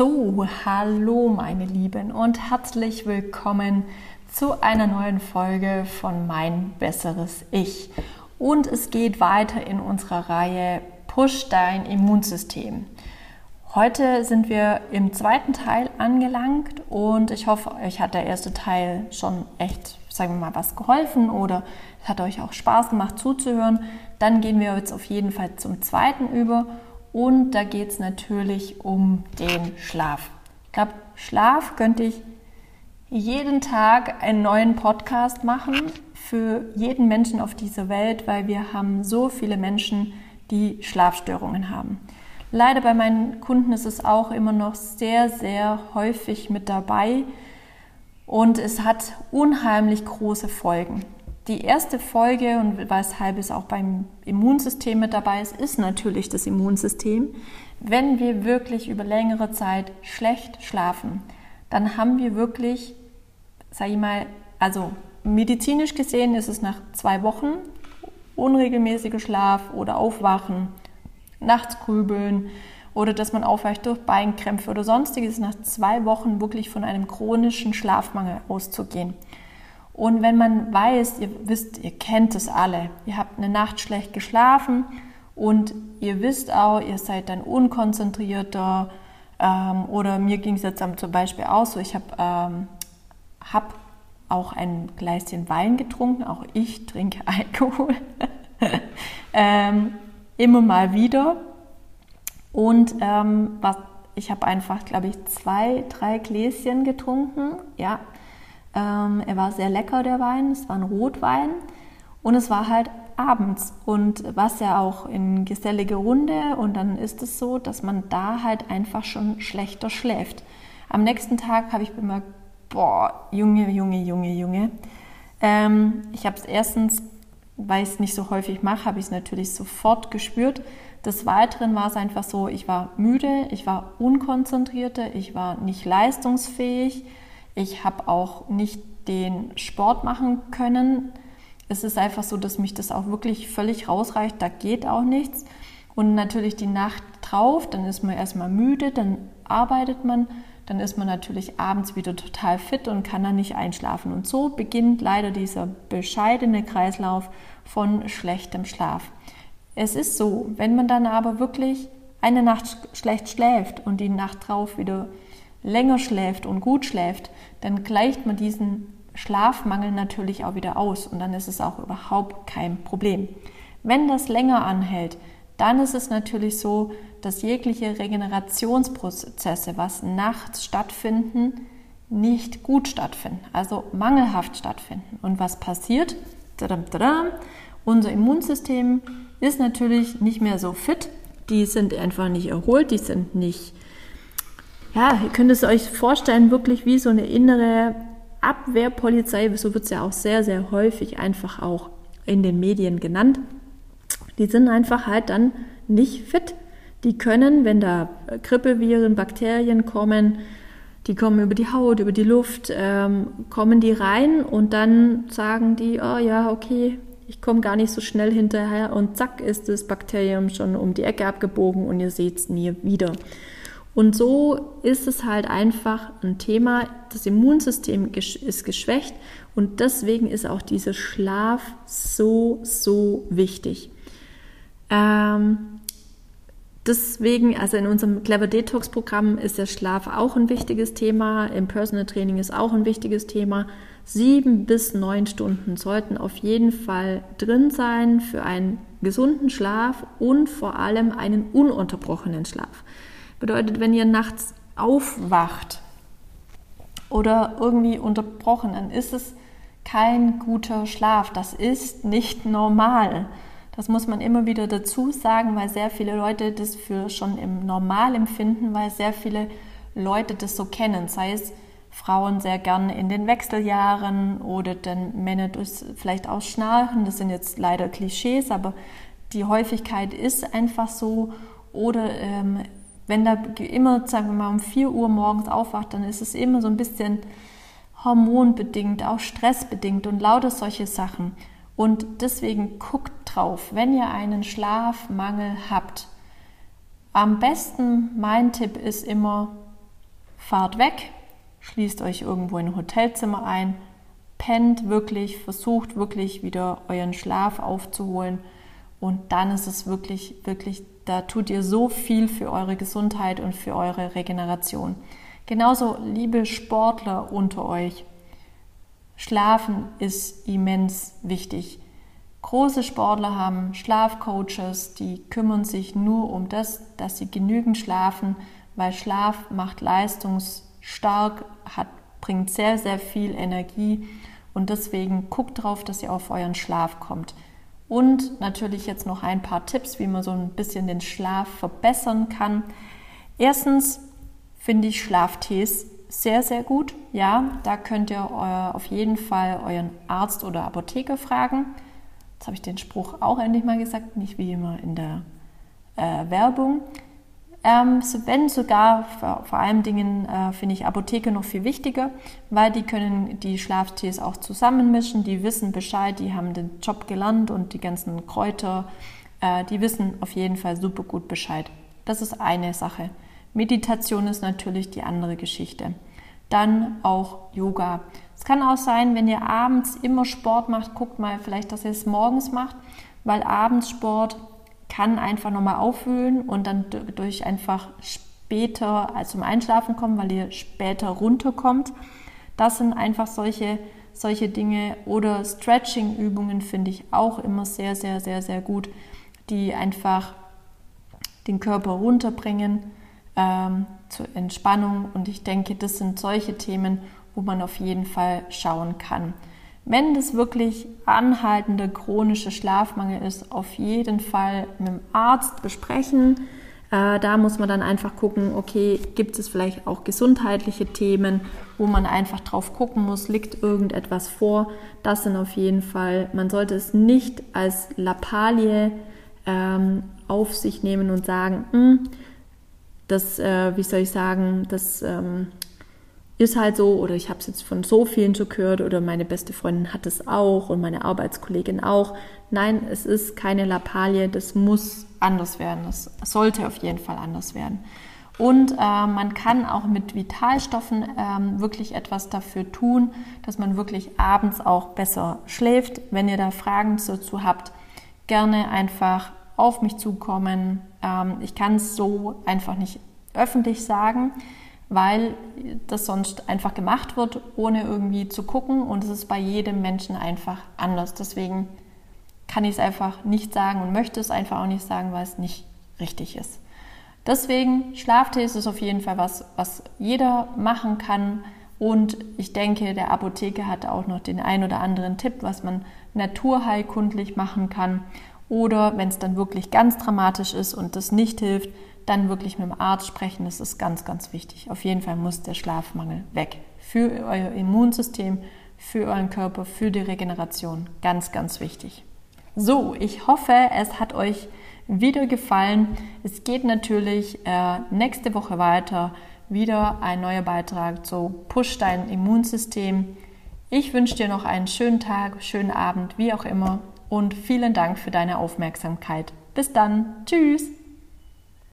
So, hallo meine Lieben und herzlich willkommen zu einer neuen Folge von Mein besseres Ich. Und es geht weiter in unserer Reihe Push dein Immunsystem. Heute sind wir im zweiten Teil angelangt und ich hoffe, euch hat der erste Teil schon echt, sagen wir mal, was geholfen oder es hat euch auch Spaß gemacht zuzuhören. Dann gehen wir jetzt auf jeden Fall zum zweiten über und da geht es natürlich um den Schlaf. Ich glaube, Schlaf könnte ich jeden Tag einen neuen Podcast machen für jeden Menschen auf dieser Welt, weil wir haben so viele Menschen, die Schlafstörungen haben. Leider bei meinen Kunden ist es auch immer noch sehr, sehr häufig mit dabei und es hat unheimlich große Folgen. Die erste Folge und weshalb es auch beim Immunsystem mit dabei ist, ist natürlich das Immunsystem. Wenn wir wirklich über längere Zeit schlecht schlafen, dann haben wir wirklich, sage ich mal, also medizinisch gesehen ist es nach zwei Wochen unregelmäßiger Schlaf oder Aufwachen, nachts grübeln oder dass man aufwacht durch Beinkrämpfe oder sonstiges, nach zwei Wochen wirklich von einem chronischen Schlafmangel auszugehen. Und wenn man weiß, ihr wisst, ihr kennt es alle, ihr habt eine Nacht schlecht geschlafen und ihr wisst auch, ihr seid dann unkonzentrierter ähm, oder mir ging es jetzt zum Beispiel auch so, ich habe ähm, hab auch ein Gläschen Wein getrunken, auch ich trinke Alkohol, ähm, immer mal wieder. Und ähm, was, ich habe einfach, glaube ich, zwei, drei Gläschen getrunken, ja, ähm, er war sehr lecker, der Wein. Es war ein Rotwein. Und es war halt abends. Und was ja auch in gesellige Runde. Und dann ist es so, dass man da halt einfach schon schlechter schläft. Am nächsten Tag habe ich bemerkt, boah, Junge, Junge, Junge, Junge. Ähm, ich habe es erstens, weil ich es nicht so häufig mache, habe ich es natürlich sofort gespürt. Des Weiteren war es einfach so, ich war müde, ich war unkonzentrierter, ich war nicht leistungsfähig. Ich habe auch nicht den Sport machen können. Es ist einfach so, dass mich das auch wirklich völlig rausreicht. Da geht auch nichts. Und natürlich die Nacht drauf, dann ist man erstmal müde, dann arbeitet man, dann ist man natürlich abends wieder total fit und kann dann nicht einschlafen. Und so beginnt leider dieser bescheidene Kreislauf von schlechtem Schlaf. Es ist so, wenn man dann aber wirklich eine Nacht schlecht schläft und die Nacht drauf wieder länger schläft und gut schläft, dann gleicht man diesen Schlafmangel natürlich auch wieder aus und dann ist es auch überhaupt kein Problem. Wenn das länger anhält, dann ist es natürlich so, dass jegliche Regenerationsprozesse, was nachts stattfinden, nicht gut stattfinden, also mangelhaft stattfinden. Und was passiert? Unser Immunsystem ist natürlich nicht mehr so fit, die sind einfach nicht erholt, die sind nicht ja, ihr könnt es euch vorstellen, wirklich wie so eine innere Abwehrpolizei, so wird es ja auch sehr, sehr häufig einfach auch in den Medien genannt. Die sind einfach halt dann nicht fit. Die können, wenn da Grippeviren, Bakterien kommen, die kommen über die Haut, über die Luft, ähm, kommen die rein und dann sagen die, oh ja, okay, ich komme gar nicht so schnell hinterher und zack ist das Bakterium schon um die Ecke abgebogen und ihr seht es nie wieder. Und so ist es halt einfach ein Thema, das Immunsystem ist geschwächt und deswegen ist auch dieser Schlaf so, so wichtig. Ähm, deswegen, also in unserem Clever Detox Programm ist der Schlaf auch ein wichtiges Thema, im Personal Training ist auch ein wichtiges Thema. Sieben bis neun Stunden sollten auf jeden Fall drin sein für einen gesunden Schlaf und vor allem einen ununterbrochenen Schlaf. Bedeutet, wenn ihr nachts aufwacht oder irgendwie unterbrochen, dann ist es kein guter Schlaf. Das ist nicht normal. Das muss man immer wieder dazu sagen, weil sehr viele Leute das für schon im Normal empfinden, weil sehr viele Leute das so kennen. Sei es Frauen sehr gerne in den Wechseljahren oder dann Männer durch vielleicht auch Schnarchen. Das sind jetzt leider Klischees, aber die Häufigkeit ist einfach so. Oder ähm, wenn da immer, sagen wir mal, um 4 Uhr morgens aufwacht, dann ist es immer so ein bisschen hormonbedingt, auch stressbedingt und lauter solche Sachen. Und deswegen guckt drauf, wenn ihr einen Schlafmangel habt. Am besten, mein Tipp ist immer fahrt weg, schließt euch irgendwo in ein Hotelzimmer ein, pennt wirklich, versucht wirklich wieder euren Schlaf aufzuholen und dann ist es wirklich, wirklich, da tut ihr so viel für eure Gesundheit und für eure Regeneration. Genauso, liebe Sportler unter euch, Schlafen ist immens wichtig. Große Sportler haben Schlafcoaches, die kümmern sich nur um das, dass sie genügend schlafen, weil Schlaf macht leistungsstark, hat, bringt sehr, sehr viel Energie und deswegen guckt drauf, dass ihr auf euren Schlaf kommt. Und natürlich jetzt noch ein paar Tipps, wie man so ein bisschen den Schlaf verbessern kann. Erstens finde ich Schlaftees sehr, sehr gut. Ja, da könnt ihr auf jeden Fall euren Arzt oder Apotheker fragen. Jetzt habe ich den Spruch auch endlich mal gesagt, nicht wie immer in der äh, Werbung. Ähm, wenn sogar, vor, vor allen Dingen äh, finde ich Apotheke noch viel wichtiger, weil die können die Schlaftees auch zusammenmischen, die wissen Bescheid, die haben den Job gelernt und die ganzen Kräuter, äh, die wissen auf jeden Fall super gut Bescheid. Das ist eine Sache. Meditation ist natürlich die andere Geschichte. Dann auch Yoga. Es kann auch sein, wenn ihr abends immer Sport macht, guckt mal vielleicht, dass ihr es morgens macht, weil abends Sport kann einfach nochmal aufwühlen und dann durch einfach später zum Einschlafen kommen, weil ihr später runterkommt. Das sind einfach solche, solche Dinge. Oder Stretching-Übungen finde ich auch immer sehr, sehr, sehr, sehr gut, die einfach den Körper runterbringen ähm, zur Entspannung. Und ich denke, das sind solche Themen, wo man auf jeden Fall schauen kann. Wenn das wirklich anhaltender chronischer Schlafmangel ist, auf jeden Fall mit dem Arzt besprechen. Äh, da muss man dann einfach gucken, okay, gibt es vielleicht auch gesundheitliche Themen, wo man einfach drauf gucken muss, liegt irgendetwas vor. Das sind auf jeden Fall, man sollte es nicht als Lappalie ähm, auf sich nehmen und sagen, hm, das, äh, wie soll ich sagen, das ähm, ist halt so oder ich habe es jetzt von so vielen schon gehört oder meine beste Freundin hat es auch und meine Arbeitskollegin auch. Nein, es ist keine Lappalie, das muss anders werden. Das sollte auf jeden Fall anders werden. Und äh, man kann auch mit Vitalstoffen ähm, wirklich etwas dafür tun, dass man wirklich abends auch besser schläft. Wenn ihr da Fragen dazu habt, gerne einfach auf mich zukommen. Ähm, ich kann es so einfach nicht öffentlich sagen weil das sonst einfach gemacht wird, ohne irgendwie zu gucken und es ist bei jedem Menschen einfach anders. Deswegen kann ich es einfach nicht sagen und möchte es einfach auch nicht sagen, weil es nicht richtig ist. Deswegen, Schlaftee ist auf jeden Fall was, was jeder machen kann. Und ich denke, der Apotheker hat auch noch den ein oder anderen Tipp, was man naturheilkundlich machen kann. Oder wenn es dann wirklich ganz dramatisch ist und das nicht hilft, dann wirklich mit dem Arzt sprechen. Das ist ganz, ganz wichtig. Auf jeden Fall muss der Schlafmangel weg. Für euer Immunsystem, für euren Körper, für die Regeneration. Ganz, ganz wichtig. So, ich hoffe, es hat euch wieder gefallen. Es geht natürlich äh, nächste Woche weiter. Wieder ein neuer Beitrag zu Push dein Immunsystem. Ich wünsche dir noch einen schönen Tag, schönen Abend, wie auch immer. Und vielen Dank für deine Aufmerksamkeit. Bis dann. Tschüss.